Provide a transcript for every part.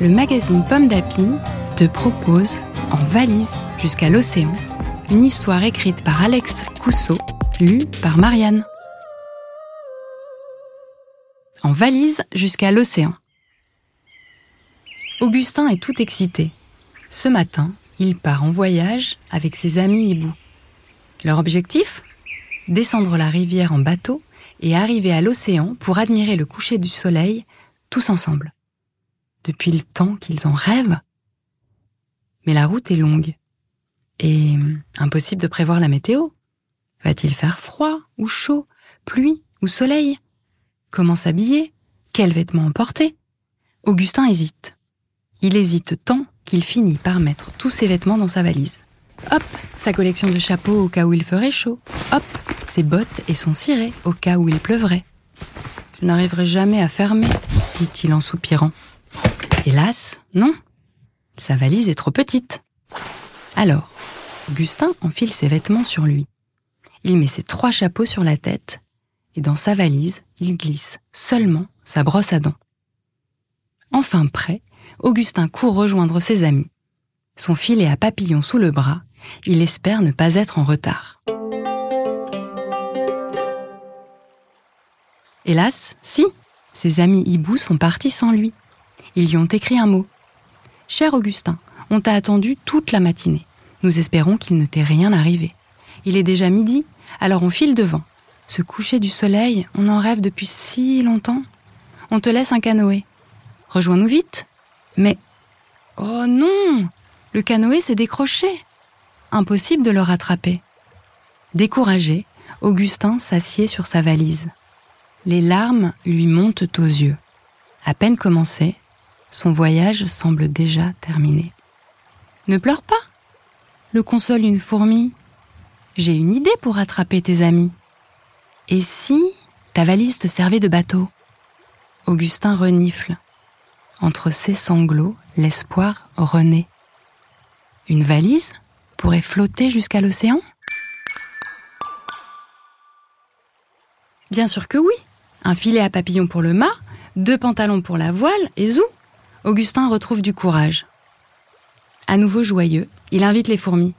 le magazine Pomme d'Api te propose, en valise jusqu'à l'océan, une histoire écrite par Alex Cousseau, lue par Marianne. En valise jusqu'à l'océan. Augustin est tout excité. Ce matin, il part en voyage avec ses amis hiboux. Leur objectif? Descendre la rivière en bateau et arriver à l'océan pour admirer le coucher du soleil tous ensemble. Depuis le temps qu'ils en rêvent. Mais la route est longue et impossible de prévoir la météo. Va-t-il faire froid ou chaud, pluie ou soleil? Comment s'habiller? Quels vêtements emporter? Augustin hésite. Il hésite tant qu'il finit par mettre tous ses vêtements dans sa valise. Hop, sa collection de chapeaux au cas où il ferait chaud. Hop, ses bottes et son ciré au cas où il pleuvrait. Je n'arriverai jamais à fermer, dit-il en soupirant. Hélas, non. Sa valise est trop petite. Alors, Augustin enfile ses vêtements sur lui. Il met ses trois chapeaux sur la tête et dans sa valise, il glisse seulement sa brosse à dents. Enfin prêt, Augustin court rejoindre ses amis. Son filet à papillon sous le bras, il espère ne pas être en retard. Hélas, si, ses amis hiboux sont partis sans lui. Ils lui ont écrit un mot. Cher Augustin, on t'a attendu toute la matinée. Nous espérons qu'il ne t'est rien arrivé. Il est déjà midi, alors on file devant. Ce coucher du soleil, on en rêve depuis si longtemps. On te laisse un canoë. Rejoins-nous vite. Mais... Oh non Le canoë s'est décroché. Impossible de le rattraper. Découragé, Augustin s'assied sur sa valise. Les larmes lui montent aux yeux. À peine commencé, son voyage semble déjà terminé. Ne pleure pas, le console une fourmi. J'ai une idée pour rattraper tes amis. Et si ta valise te servait de bateau? Augustin renifle. Entre ses sanglots, l'espoir renaît. Une valise pourrait flotter jusqu'à l'océan? Bien sûr que oui. Un filet à papillon pour le mât, deux pantalons pour la voile et zou. Augustin retrouve du courage. À nouveau joyeux, il invite les fourmis.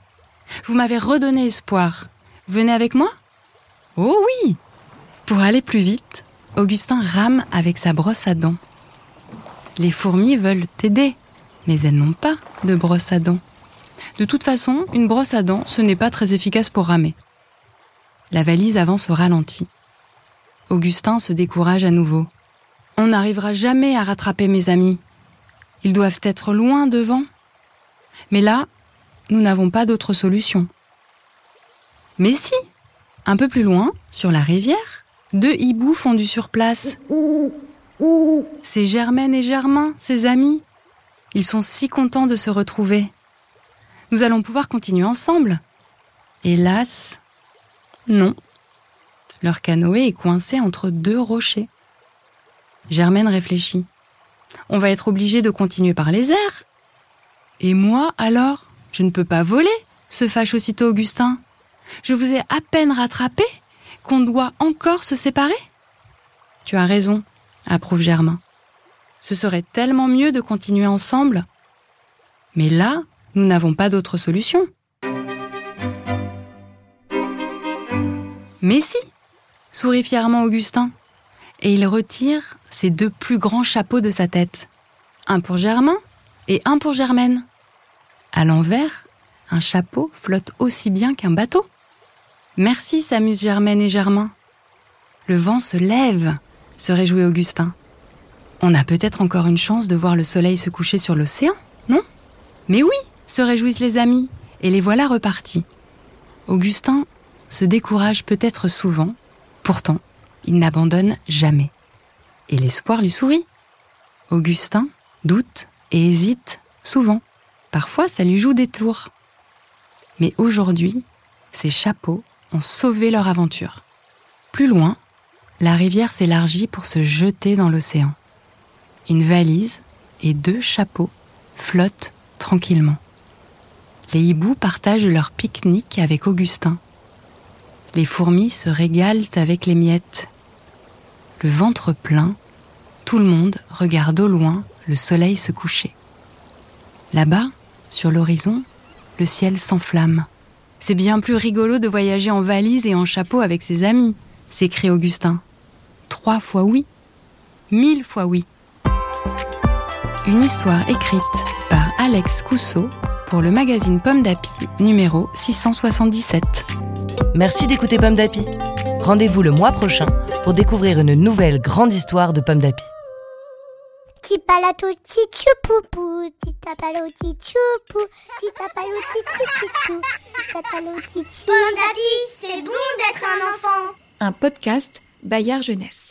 Vous m'avez redonné espoir. Venez avec moi? Oh oui Pour aller plus vite, Augustin rame avec sa brosse à dents. Les fourmis veulent t'aider, mais elles n'ont pas de brosse à dents. De toute façon, une brosse à dents, ce n'est pas très efficace pour ramer. La valise avance au ralenti. Augustin se décourage à nouveau. On n'arrivera jamais à rattraper mes amis. Ils doivent être loin devant. Mais là, nous n'avons pas d'autre solution. Mais si, un peu plus loin, sur la rivière, deux hiboux font du surplace. C'est Germaine et Germain, ses amis. Ils sont si contents de se retrouver. Nous allons pouvoir continuer ensemble. Hélas, non. Leur canoë est coincé entre deux rochers. Germaine réfléchit. On va être obligé de continuer par les airs. Et moi, alors Je ne peux pas voler se fâche aussitôt Augustin. Je vous ai à peine rattrapé qu'on doit encore se séparer Tu as raison, approuve Germain. Ce serait tellement mieux de continuer ensemble. Mais là, nous n'avons pas d'autre solution. Mais si, sourit fièrement Augustin, et il retire ses deux plus grands chapeaux de sa tête. Un pour Germain et un pour Germaine. À l'envers, un chapeau flotte aussi bien qu'un bateau. Merci, s'amusent Germaine et Germain. Le vent se lève, se réjouit Augustin. On a peut-être encore une chance de voir le soleil se coucher sur l'océan, non? Mais oui, se réjouissent les amis, et les voilà repartis. Augustin se décourage peut-être souvent, pourtant, il n'abandonne jamais. Et l'espoir lui sourit. Augustin doute et hésite souvent. Parfois, ça lui joue des tours. Mais aujourd'hui, ces chapeaux ont sauvé leur aventure. Plus loin, la rivière s'élargit pour se jeter dans l'océan. Une valise et deux chapeaux flottent tranquillement. Les hiboux partagent leur pique-nique avec Augustin. Les fourmis se régalent avec les miettes. Le ventre plein, tout le monde regarde au loin le soleil se coucher. Là-bas, sur l'horizon, le ciel s'enflamme. C'est bien plus rigolo de voyager en valise et en chapeau avec ses amis, s'écrie Augustin. Trois fois oui, mille fois oui. Une histoire écrite par Alex Cousseau pour le magazine Pomme d'Api numéro 677. Merci d'écouter Pomme d'Api. Rendez-vous le mois prochain pour découvrir une nouvelle grande histoire de Pomme d'Api. Tipalato tichupupu, titapalo tichupu, titapalo tichupu, titapalo tichupu. Pomme d'api, c'est bon d'être un enfant. Un podcast Bayard Jeunesse.